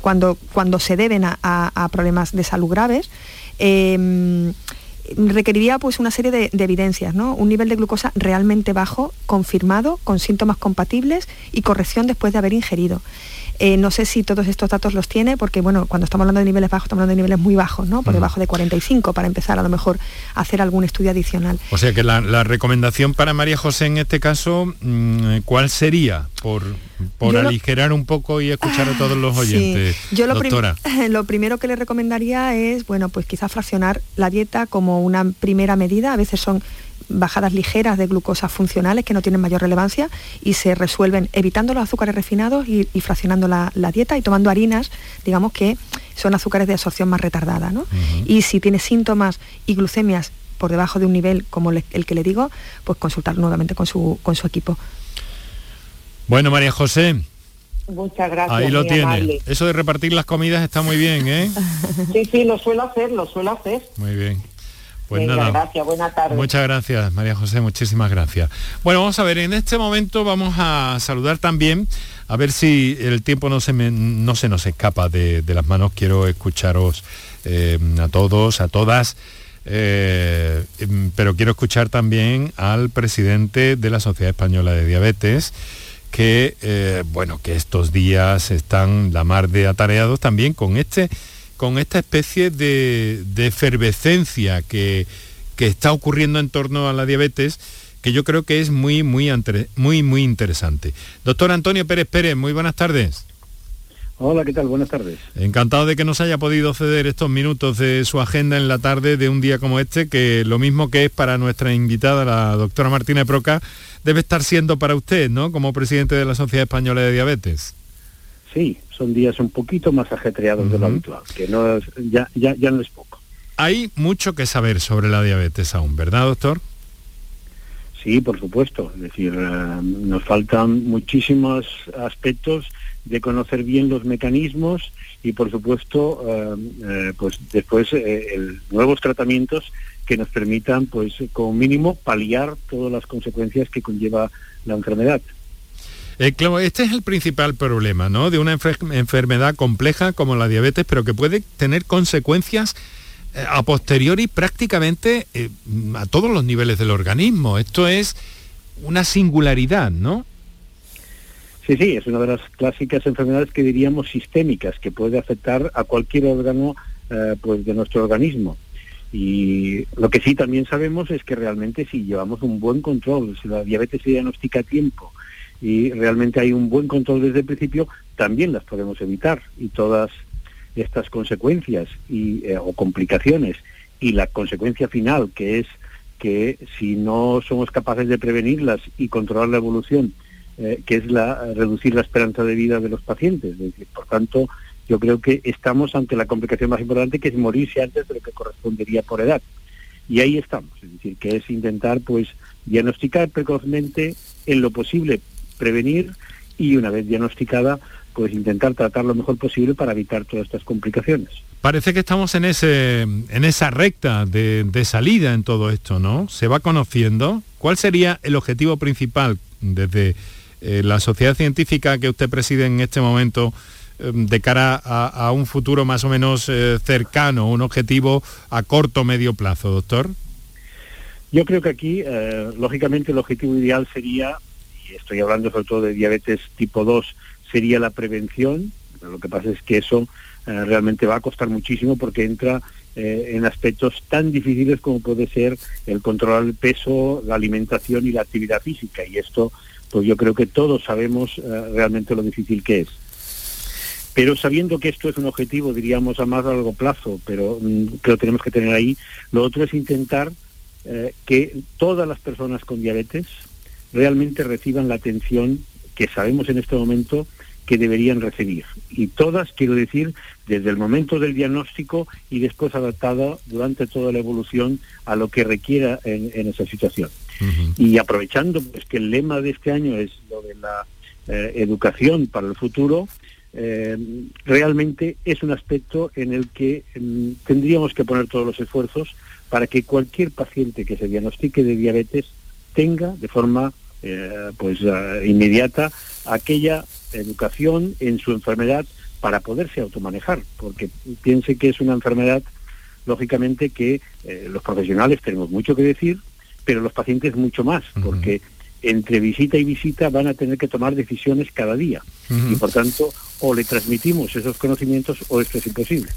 cuando, cuando se deben a, problemas de salud graves. eh, requeriría pues una serie de, de evidencias, ¿no? Un nivel de glucosa realmente bajo, confirmado, con síntomas compatibles y corrección después de haber ingerido. Eh, no sé si todos estos datos los tiene, porque bueno, cuando estamos hablando de niveles bajos, estamos hablando de niveles muy bajos, ¿no? Por debajo de 45, para empezar a lo mejor a hacer algún estudio adicional. O sea que la, la recomendación para María José en este caso, mm, ¿cuál sería? Por, por Yo lo- aligerar un poco y escuchar a todos los Sí. oyentes. Yo lo, prim- <laughs> lo primero que le recomendaría es, bueno, pues quizás fraccionar la dieta como una primera medida. A veces son bajadas ligeras de glucosa funcionales que no tienen mayor relevancia y se resuelven evitando los azúcares refinados y, y fraccionando la, la dieta y tomando harinas, digamos que son azúcares de absorción más retardada. ¿no? Y si tiene síntomas y glucemias por debajo de un nivel como le- el que le digo, pues consultar nuevamente con su, con su equipo. Bueno, María José, Muchas gracias. ahí lo tiene. amable. Eso de repartir las comidas está muy bien, ¿eh? Sí, sí, lo suelo hacer, lo suelo hacer. Muy bien. Pues Venga, nada. gracias, buena tarde. Muchas gracias, María José, muchísimas gracias. Bueno, vamos a ver, en este momento vamos a saludar también, a ver si el tiempo no se, me- no se nos escapa de, de las manos. Quiero escucharos eh, a todos, a todas, eh, em, pero quiero escuchar también al presidente de la Sociedad Española de Diabetes, que, eh, bueno, que estos días están la mar de atareados también con este con esta especie de, de efervescencia que, que está ocurriendo en torno a la diabetes, que yo creo que es muy, muy, muy, muy interesante. Doctor Antonio Pérez Pérez, muy buenas tardes. Hola, ¿qué tal? Buenas tardes. Encantado de que nos haya podido ceder estos minutos de su agenda en la tarde de un día como este, que lo mismo que es para nuestra invitada, la doctora Martina Proca, debe estar siendo para usted, ¿no? Como presidente de la Sociedad Española de Diabetes. Sí, son días un poquito más ajetreados de lo habitual, que no es, ya, ya, ya no es poco. Hay mucho que saber sobre la diabetes aún, ¿verdad, doctor? Sí, por supuesto. Es decir, eh, nos faltan muchísimos aspectos de conocer bien los mecanismos y, por supuesto, eh, eh, pues después el, nuevos tratamientos que nos permitan, pues, como mínimo, paliar todas las consecuencias que conlleva la enfermedad. Claro, este es el principal problema, ¿no? De una enfermedad compleja como la diabetes, pero que puede tener consecuencias eh, a posteriori prácticamente eh, a todos los niveles del organismo. Esto es una singularidad, ¿no? Sí, sí, es una de las clásicas enfermedades que diríamos sistémicas, que puede afectar a cualquier órgano eh, pues de nuestro organismo. Y lo que sí también sabemos es que realmente si llevamos un buen control, si la diabetes se diagnostica a tiempo y realmente hay un buen control desde el principio, también las podemos evitar y todas estas consecuencias y, eh, o complicaciones y la consecuencia final que es que si no somos capaces de prevenirlas y controlar la evolución, eh, que es la reducir la esperanza de vida de los pacientes. por tanto, yo creo que estamos ante la complicación más importante que es morirse antes de lo que correspondería por edad. Y ahí estamos, es decir, que es intentar pues diagnosticar precozmente en lo posible, prevenir y una vez diagnosticada pues intentar tratar lo mejor posible para evitar todas estas complicaciones. Parece que estamos en, ese, en esa recta de, salida en todo esto, ¿no? Se va conociendo. ¿Cuál sería el objetivo principal desde eh, la sociedad científica que usted preside en este momento eh, de cara a, un futuro más o menos eh, cercano, un objetivo a corto o medio plazo, doctor? Yo creo que aquí, lógicamente, el objetivo ideal sería, estoy hablando sobre todo de diabetes tipo 2, sería la prevención. Lo que pasa es que eso eh, realmente va a costar muchísimo porque entra eh, en aspectos tan difíciles como puede ser el controlar el peso, la alimentación y la actividad física. Y esto, pues yo creo que todos sabemos eh, realmente lo difícil que es. Pero sabiendo que esto es un objetivo, diríamos, a más largo plazo, pero mm, que lo tenemos que tener ahí, lo otro es intentar que todas las personas con diabetes realmente reciban la atención que sabemos en este momento que deberían recibir. Y todas, quiero decir, desde el momento del diagnóstico y después adaptada durante toda la evolución a lo que requiera en, esa situación. Y aprovechando pues, que el lema de este año es lo de la eh, educación para el futuro, eh, realmente es un aspecto en el que mm, tendríamos que poner todos los esfuerzos para que cualquier paciente que se diagnostique de diabetes tenga de forma eh, pues inmediata aquella educación en su enfermedad para poderse automanejar, porque piense que es una enfermedad, lógicamente, que eh, los profesionales tenemos mucho que decir, pero los pacientes mucho más, porque entre visita y visita van a tener que tomar decisiones cada día. Y por tanto, o le transmitimos esos conocimientos o esto es imposible.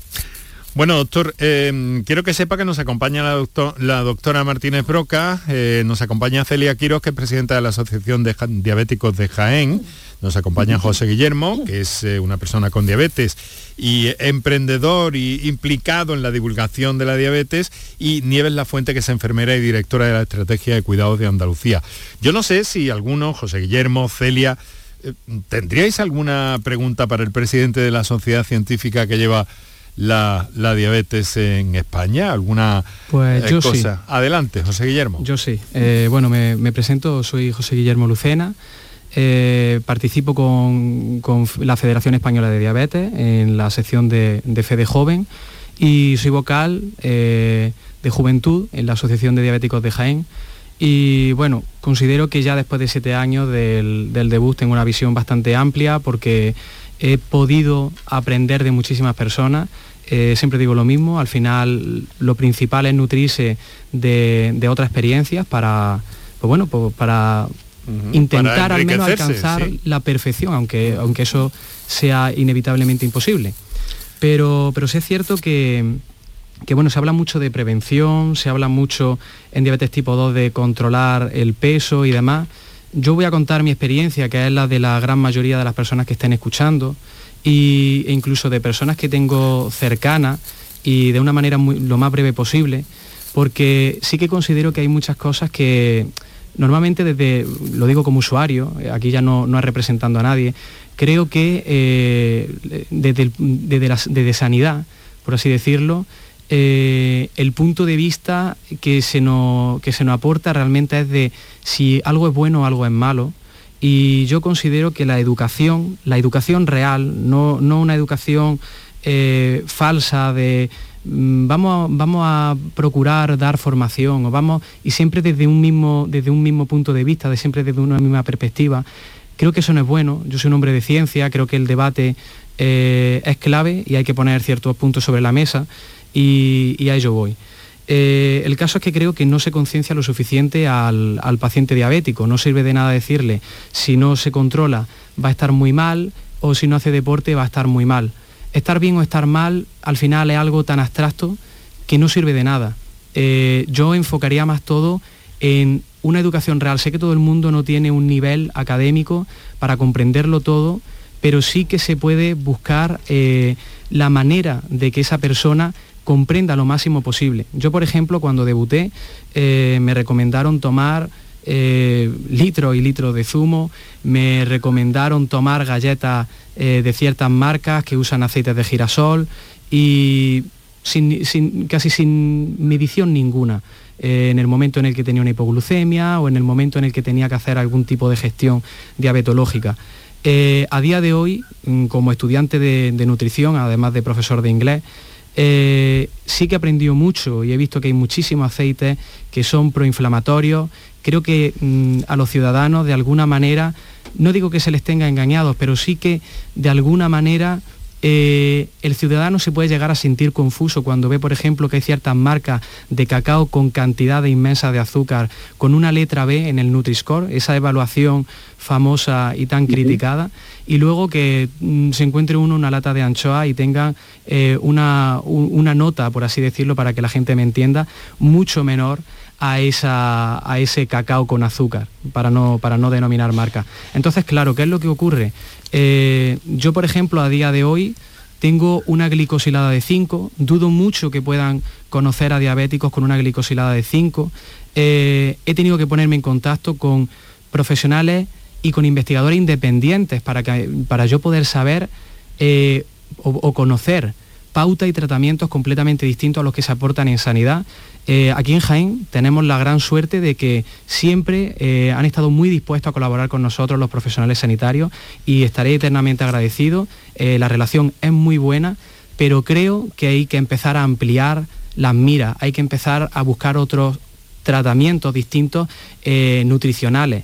Bueno, doctor, eh, quiero que sepa que nos acompaña la, doctora Martínez Broca, eh, nos acompaña Celia Quiroz, que es presidenta de la Asociación de Diabéticos de Jaén, nos acompaña José Guillermo, que es eh, una persona con diabetes y emprendedor y implicado en la divulgación de la diabetes, y Nieves La Fuente, que es enfermera y directora de la Estrategia de Cuidados de Andalucía. Yo no sé si alguno, José Guillermo, Celia, ¿tendríais alguna pregunta para el presidente de la sociedad científica que lleva la, diabetes en España? ¿Alguna pues eh, cosa? Adelante, José Guillermo. Yo sí. Eh, bueno, me, presento, soy José Guillermo Lucena. Eh, participo con, la Federación Española de Diabetes en la sección de, de Fede Joven y soy vocal de Juventud en la Asociación de Diabéticos de Jaén. Y bueno, considero que ya después de siete años del, del debut tengo una visión bastante amplia porque he podido aprender de muchísimas personas. Eh, siempre digo lo mismo, al final lo principal es nutrirse de, otras experiencias para, pues bueno, pues para intentar al menos alcanzar la perfección, aunque, aunque eso sea inevitablemente imposible. Pero, pero sí es cierto que, que bueno, se habla mucho de prevención, se habla mucho en diabetes tipo 2 de controlar el peso y demás, yo voy a contar mi experiencia, que es la de la gran mayoría de las personas que estén escuchando, y, e incluso de personas que tengo cercanas y de una manera lo más breve posible, porque sí que considero que hay muchas cosas que normalmente desde, lo digo como usuario, aquí ya no, no es representando a nadie, creo que eh, desde, desde, sanidad, por así decirlo, eh, el punto de vista que se, nos, que se nos aporta realmente es de si algo es bueno o algo es malo. Y yo considero que la educación, la educación real, no, una educación eh, falsa de mm, vamos, vamos a procurar dar formación o vamos, y siempre desde un mismo, desde un mismo punto de vista, de siempre desde una misma perspectiva, Creo que eso no es bueno, yo soy un hombre de ciencia, creo que el debate eh, es clave y hay que poner ciertos puntos sobre la mesa y, a ello voy. Eh, el caso es que creo que no se conciencia lo suficiente al, paciente diabético. No sirve de nada decirle si no se controla va a estar muy mal o si no hace deporte va a estar muy mal. Estar bien o estar mal al final es algo tan abstracto que no sirve de nada. Eh, yo enfocaría más todo en una educación real. Sé que todo el mundo no tiene un nivel académico para comprenderlo todo, pero sí que se puede buscar eh, la manera de que esa persona comprenda lo máximo posible. Yo, por ejemplo, cuando debuté, eh, me recomendaron tomar eh, litros y litros de zumo, me recomendaron tomar galletas de ciertas marcas que usan aceites de girasol y casi sin medición ninguna. Eh, en el momento en el que tenía una hipoglucemia o en el momento en el que tenía que hacer algún tipo de gestión diabetológica. Eh, a día de hoy, mm, como estudiante de, nutrición, además de profesor de inglés, eh, sí que he aprendido mucho y he visto que hay muchísimos aceites que son proinflamatorios. Creo que mm, a los ciudadanos de alguna manera, no digo que se les tenga engañados, pero sí que de alguna manera eh, el ciudadano se puede llegar a sentir confuso cuando ve, por ejemplo, que hay ciertas marcas de cacao con cantidad inmensa de azúcar, con una letra B en el Nutri-Score, esa evaluación famosa y tan criticada, y luego que mm, se encuentre uno una lata de anchoa y tenga eh, una, una nota, por así decirlo, para que la gente me entienda, mucho menor a, esa, a, ese cacao con azúcar, para no, para no denominar marca. Entonces, claro, ¿qué es lo que ocurre? Eh, yo, por ejemplo, a día de hoy tengo una glicosilada de 5, dudo mucho que puedan conocer a diabéticos con una glicosilada de 5. Eh, he tenido que ponerme en contacto con profesionales y con investigadores independientes para, que, para yo poder saber eh, o, conocer pauta y tratamientos completamente distintos a los que se aportan en sanidad eh, aquí en Jaén tenemos la gran suerte de que siempre eh, han estado muy dispuestos a colaborar con nosotros los profesionales sanitarios y estaré eternamente agradecido. Eh, la relación es muy buena, pero creo que hay que empezar a ampliar las miras, hay que empezar a buscar otros tratamientos distintos nutricionales.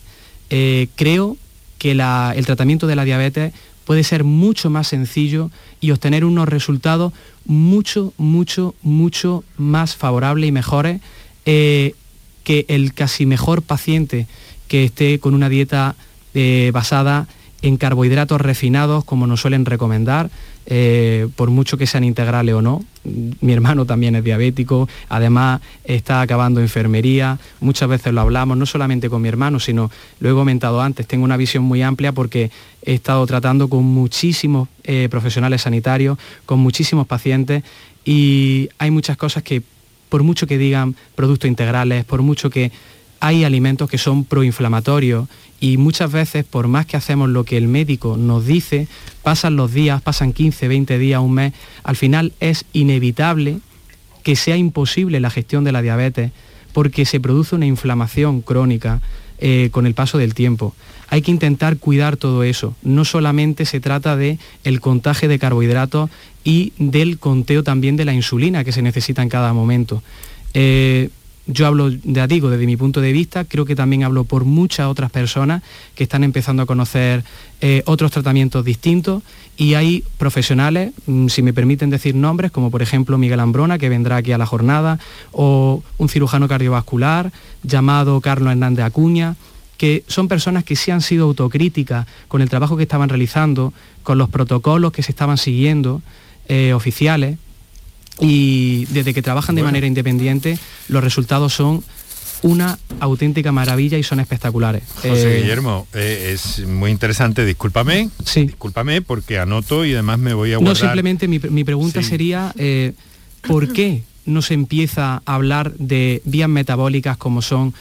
creo que el tratamiento de la diabetes puede ser mucho más sencillo y obtener unos resultados mucho, mucho, mucho más favorables y mejores eh, que el casi mejor paciente que esté con una dieta eh, basada en carbohidratos refinados, como nos suelen recomendar, eh, por mucho que sean integrales o no. Mi hermano también es diabético, además está acabando enfermería, muchas veces lo hablamos, no solamente con mi hermano, sino, lo he comentado antes, tengo una visión muy amplia porque he estado tratando con muchísimos eh, profesionales sanitarios, con muchísimos pacientes y hay muchas cosas que, por mucho que digan productos integrales, por mucho que hay alimentos que son proinflamatorios y muchas veces por más que hacemos lo que el médico nos dice, pasan los días, pasan 15, 20 días, un mes, al final es inevitable que sea imposible la gestión de la diabetes porque se produce una inflamación crónica eh, con el paso del tiempo. Hay que intentar cuidar todo eso. No solamente se trata de el contagio de carbohidratos y del conteo también de la insulina que se necesita en cada momento. Eh, yo hablo, de digo, desde mi punto de vista, creo que también hablo por muchas otras personas que están empezando a conocer eh, otros tratamientos distintos. Y hay profesionales, mm, si me permiten decir nombres, como por ejemplo Miguel Ambrona, que vendrá aquí a la jornada, o un cirujano cardiovascular llamado Carlos Hernández Acuña, que son personas que sí han sido autocríticas con el trabajo que estaban realizando, con los protocolos que se estaban siguiendo, eh, oficiales, y desde que trabajan de manera independiente los resultados son una auténtica maravilla y son espectaculares. José Eh, Guillermo, eh, es muy interesante, discúlpame, Sí. discúlpame porque anoto y además me voy a No, guardar. simplemente mi, mi pregunta sería, eh, ¿por qué no se empieza a hablar de vías metabólicas como son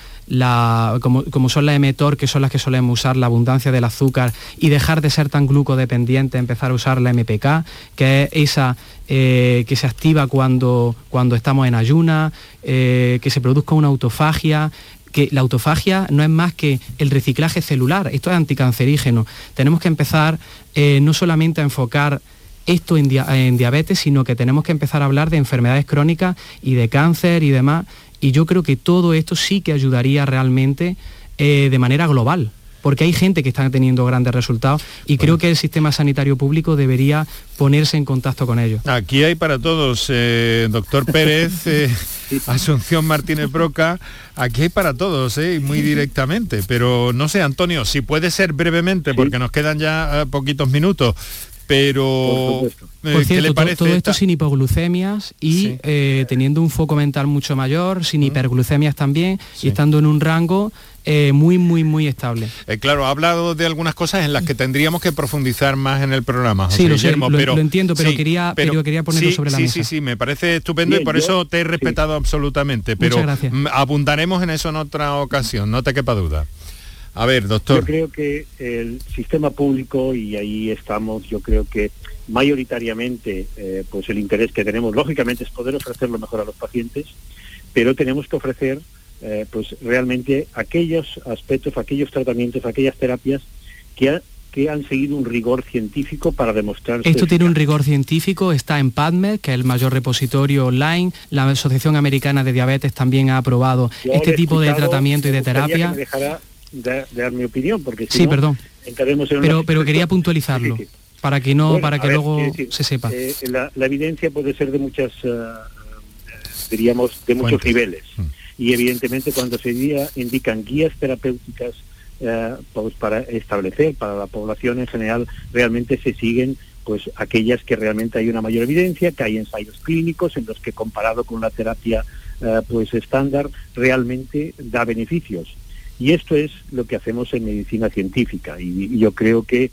como, como son la mTOR, que son las que solemos usar, la abundancia del azúcar, y dejar de ser tan glucodependiente, empezar a usar la MPK, que es esa eh, que se activa cuando, cuando estamos en ayuna, eh, que se produzca una autofagia, que la autofagia no es más que el reciclaje celular, esto es anticancerígeno. Tenemos que empezar eh, no solamente a enfocar esto en diabetes, sino que tenemos que empezar a hablar de enfermedades crónicas y de cáncer y demás. Y yo creo que todo esto sí que ayudaría realmente eh, de manera global, porque hay gente que está teniendo grandes resultados y creo que el sistema sanitario público debería ponerse en contacto con ellos. Aquí hay para todos, eh, doctor Pérez, <laughs> eh, Asunción Martínez Broca, aquí hay para todos, eh, y muy directamente. Pero no sé, Antonio, si puede ser brevemente, porque nos quedan ya poquitos minutos, pero eh, Por ¿qué cierto, le to- parece? todo esto esta- sin hipoglucemias y eh, teniendo un foco mental mucho mayor, sin hiperglucemias también y estando en un rango eh, muy, muy, muy estable. Eh, claro, ha hablado de algunas cosas en las que tendríamos que profundizar más en el programa. José Sí, lo sé, Guillermo, lo- pero, lo entiendo, pero quería- pero quería ponerlo sí, sobre la sí, mesa. Sí, sí, me parece estupendo y por yo- eso te he respetado absolutamente. Pero Muchas gracias. mm, abundaremos en eso en otra ocasión, no te quepa duda. A ver, doctor. Yo creo que el sistema público, y ahí estamos, yo creo que mayoritariamente, eh, pues el interés que tenemos, lógicamente, es poder ofrecer lo mejor a los pacientes, pero tenemos que ofrecer, eh, pues realmente aquellos aspectos, aquellos tratamientos, aquellas terapias que, ha- que han seguido un rigor científico para demostrar Esto tiene un rigor científico, está en PubMed, que es el mayor repositorio online. La Asociación Americana de Diabetes también ha aprobado Yo este tipo de tratamiento y de terapia. Dar mi opinión, porque si Sí, no, perdón. entraremos en una Pero, pero quería puntualizarlo, Sí, sí, sí. para que no, Bueno, para que ver, luego decir, se sepa. eh, la, la evidencia puede ser de muchas, eh, eh, diríamos, de muchos Fuentes. niveles. Y evidentemente cuando se indican guías terapéuticas eh, pues para establecer para la población en general, realmente se siguen pues aquellas que realmente hay una mayor evidencia, que hay ensayos clínicos en los que comparado con la terapia eh, pues estándar realmente da beneficios. Y esto es lo que hacemos en medicina científica y, yo creo que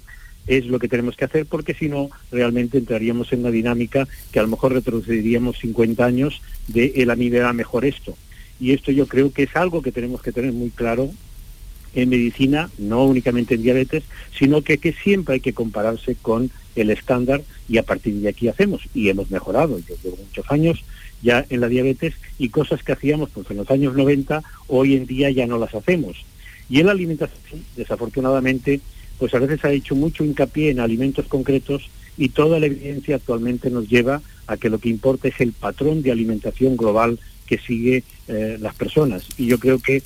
es lo que tenemos que hacer porque si no realmente entraríamos en una dinámica que a lo mejor retrocederíamos 50 años de el a mí mejor esto. Y esto yo creo que es algo que tenemos que tener muy claro en medicina, no únicamente en diabetes, sino que, que siempre hay que compararse con el estándar y a partir de aquí hacemos. Y hemos mejorado, yo llevo muchos años ya en la diabetes y cosas que hacíamos pues en los años 90, hoy en día ya no las hacemos. Y en la alimentación, desafortunadamente, pues a veces ha hecho mucho hincapié en alimentos concretos y toda la evidencia actualmente nos lleva a que lo que importa es el patrón de alimentación global que sigue eh, las personas. Y yo creo que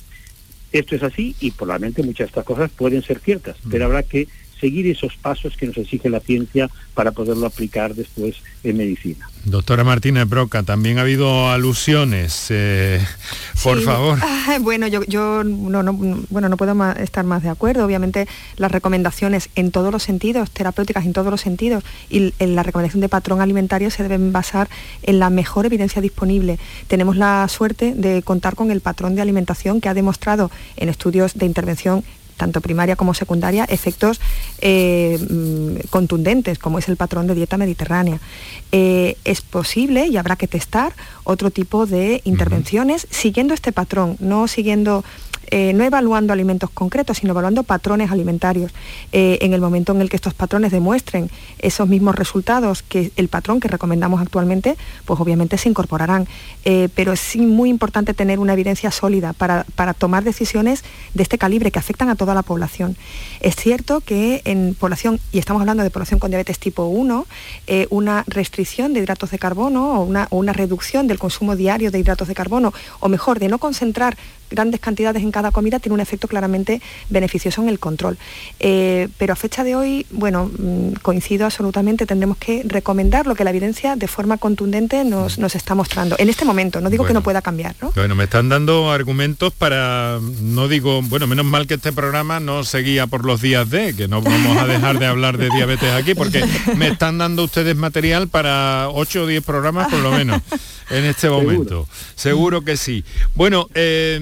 esto es así y probablemente muchas de estas cosas pueden ser ciertas, pero habrá que seguir esos pasos que nos exige la ciencia para poderlo aplicar después en medicina. Doctora Martínez Broca, también ha habido alusiones. eh, por Sí, favor. ah, bueno, yo, yo no, no, bueno, no puedo estar más de acuerdo. Obviamente las recomendaciones en todos los sentidos, terapéuticas en todos los sentidos, y en la recomendación de patrón alimentario se deben basar en la mejor evidencia disponible. Tenemos la suerte de contar con el patrón de alimentación que ha demostrado en estudios de intervención tanto primaria como secundaria, efectos eh, mm, contundentes, como es el patrón de dieta mediterránea. Eh, es posible y habrá que testar otro tipo de intervenciones siguiendo este patrón, no siguiendo eh, no evaluando alimentos concretos, sino evaluando patrones alimentarios. Eh, en el momento en el que estos patrones demuestren esos mismos resultados que el patrón que recomendamos actualmente, pues obviamente se incorporarán. Eh, pero es muy importante tener una evidencia sólida para, para tomar decisiones de este calibre que afectan a toda la población. Es cierto que en población, y estamos hablando de población con diabetes tipo 1, eh, una restricción de hidratos de carbono o una, o una reducción del consumo diario de hidratos de carbono, o mejor, de no concentrar grandes cantidades en cada comida, tiene un efecto claramente beneficioso en el control. Eh, pero a fecha de hoy, bueno, mm, coincido absolutamente, tendremos que recomendar lo que la evidencia de forma contundente nos, nos está mostrando. En este momento, no digo que no pueda cambiar, ¿no? Bueno, me están dando argumentos para, no digo, bueno, menos mal que este programa no seguía por los días de, que no vamos a dejar de hablar de diabetes aquí, porque me están dando ustedes material para 8 o 10 programas por lo menos. en este momento. Seguro, que sí. Bueno, eh,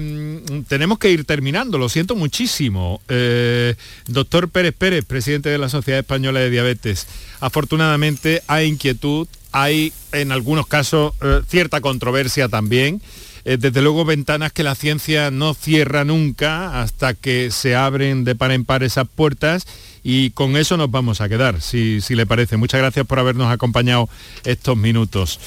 tenemos que ir terminando, lo siento muchísimo. Eh, doctor Pérez Pérez, presidente de la Sociedad Española de Diabetes. Afortunadamente hay inquietud, hay en algunos casos eh, cierta controversia también. desde luego ventanas que la ciencia no cierra nunca hasta que se abren de par en par esas puertas y con eso nos vamos a quedar, si, si le parece. Muchas gracias por habernos acompañado estos minutos.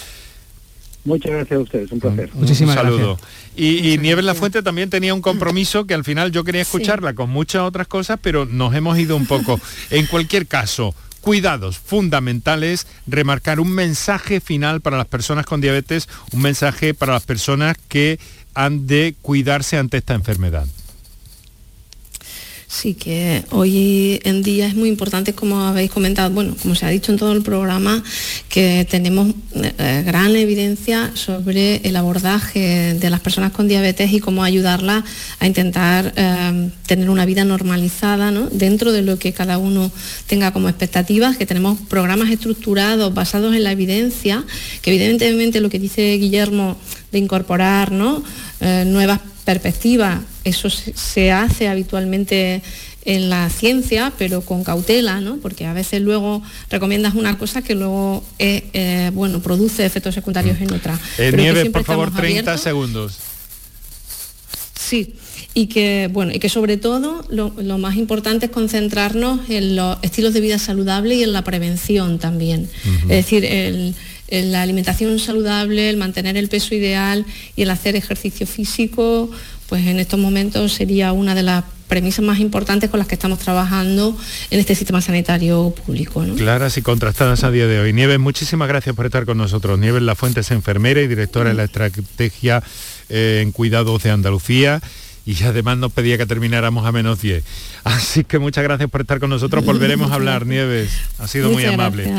Muchas gracias a ustedes, un placer. Muchísimas un saludo. gracias. Y, y Nieves La Fuente también tenía un compromiso que al final yo quería escucharla con muchas otras cosas, pero nos hemos ido un poco. En cualquier caso, cuidados fundamentales, remarcar un mensaje final para las personas con diabetes, un mensaje para las personas que han de cuidarse ante esta enfermedad. Sí, que hoy en día es muy importante, como habéis comentado, bueno, como se ha dicho en todo el programa, que tenemos eh, gran evidencia sobre el abordaje de las personas con diabetes y cómo ayudarlas a intentar eh, tener una vida normalizada, ¿no? dentro de lo que cada uno tenga como expectativas, que tenemos programas estructurados basados en la evidencia, que evidentemente lo que dice Guillermo de incorporar ¿no? Eh, nuevas perspectiva, eso se hace habitualmente en la ciencia, pero con cautela, ¿no? porque a veces luego recomiendas una cosa que luego eh, bueno, produce efectos secundarios en otra. Eh, Nieves, por favor, 30 segundos. Sí, y que, bueno, y que sobre todo lo, más importante es concentrarnos en los estilos de vida saludables y en la prevención también. Es decir, el, la alimentación saludable, el mantener el peso ideal y el hacer ejercicio físico, pues en estos momentos sería una de las premisas más importantes con las que estamos trabajando en este sistema sanitario público. Claras y contrastadas a día de hoy. Nieves, muchísimas gracias por estar con nosotros. Nieves La Fuente es enfermera y directora de la estrategia eh, en cuidados de Andalucía y además nos pedía que termináramos a menos 10. Así que muchas gracias por estar con nosotros. Volveremos a hablar, Nieves. Ha sido muy amable.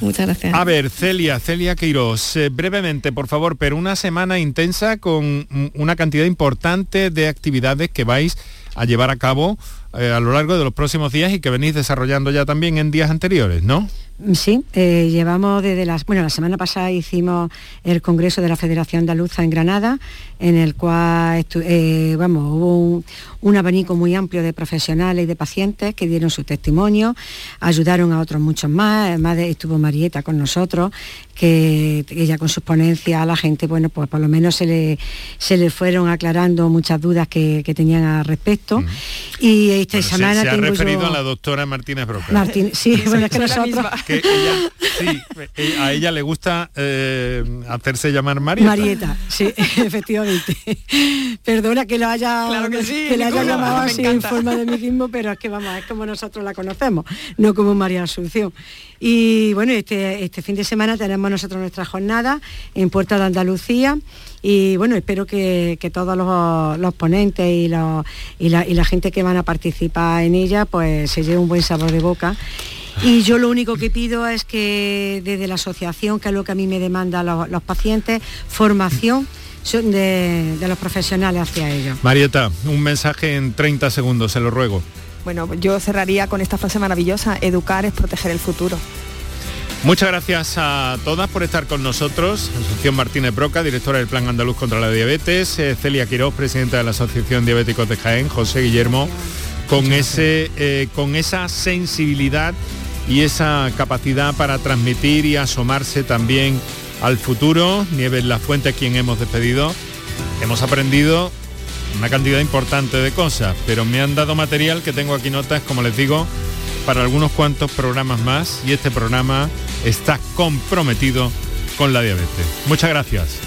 Muchas gracias. A ver, Celia, Celia Queiroz, eh, brevemente, por favor, pero una semana intensa con una cantidad importante de actividades que vais a llevar a cabo eh, a lo largo de los próximos días y que venís desarrollando ya también en días anteriores, ¿no? Sí, eh, llevamos desde las, bueno, la semana pasada hicimos el Congreso de la Federación Andaluza en Granada, en el cual eh, vamos, hubo un, abanico muy amplio de profesionales y de pacientes que dieron su testimonio, ayudaron a otros muchos más, además estuvo Marieta con nosotros, que ella con sus ponencias a la gente, bueno, pues por lo menos se le, se le fueron aclarando muchas dudas que, tenían al respecto. Y esta semana se, ha referido a la doctora Martínez Broca. sí, bueno, es que nosotros que sí, eh, a ella le gusta eh, hacerse llamar Marieta. Marieta, sí, <laughs> efectivamente. Perdona que lo haya, que, le haya llamado así en forma de mismo, pero es que vamos, es como nosotros la conocemos, no como María Asunción. Y bueno, este, este fin de semana tenemos nosotros nuestra jornada en Puerta de Andalucía y bueno, espero que, todos los, ponentes y, y, la, y la gente que van a participar en ella pues se lleve un buen sabor de boca y yo lo único que pido es que desde la asociación, que es lo que a mí me demanda los, pacientes, formación de, de, los profesionales hacia ellos. Marieta, un mensaje en 30 segundos, se lo ruego. Bueno, yo cerraría con esta frase maravillosa, educar es proteger el futuro. Muchas gracias a todas por estar con nosotros. Asociación Martínez Broca, directora del Plan Andaluz contra la Diabetes, eh, Celia Quiroz, presidenta de la Asociación Diabéticos de Jaén, José Guillermo, con, ese, eh, con esa sensibilidad y esa capacidad para transmitir y asomarse también al futuro. Nieves La Fuente, quien hemos despedido. Hemos aprendido una cantidad importante de cosas, pero me han dado material que tengo aquí notas, como les digo, para algunos cuantos programas más y este programa está comprometido con la diabetes. Muchas gracias.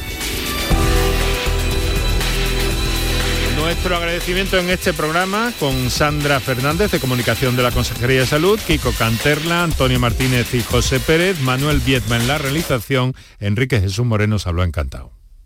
Nuestro agradecimiento en este programa con Sandra Fernández de Comunicación de la Consejería de Salud, Kiko Canterla, Antonio Martínez y José Pérez, Manuel Viedma en la realización, Enrique Jesús Moreno se habló encantado.